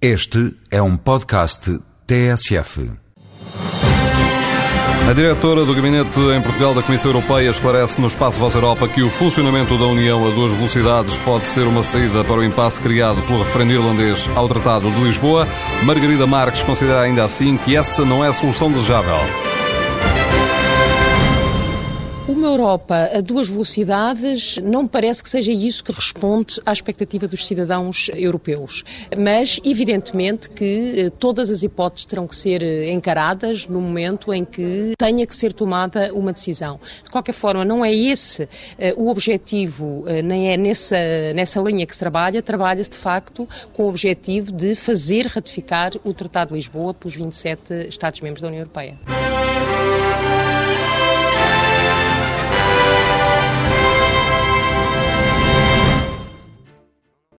Este é um podcast TSF. A diretora do Gabinete em Portugal da Comissão Europeia esclarece no Espaço Voz Europa que o funcionamento da União a duas velocidades pode ser uma saída para o impasse criado pelo referendo irlandês ao Tratado de Lisboa. Margarida Marques considera ainda assim que essa não é a solução desejável. Uma Europa a duas velocidades não parece que seja isso que responde à expectativa dos cidadãos europeus. Mas, evidentemente, que eh, todas as hipóteses terão que ser eh, encaradas no momento em que tenha que ser tomada uma decisão. De qualquer forma, não é esse uh, o objetivo, nem é nessa, nessa linha que se trabalha. Trabalha-se, de facto, com o objetivo de fazer ratificar o Tratado de Lisboa pelos 27 Estados-membros da União Europeia.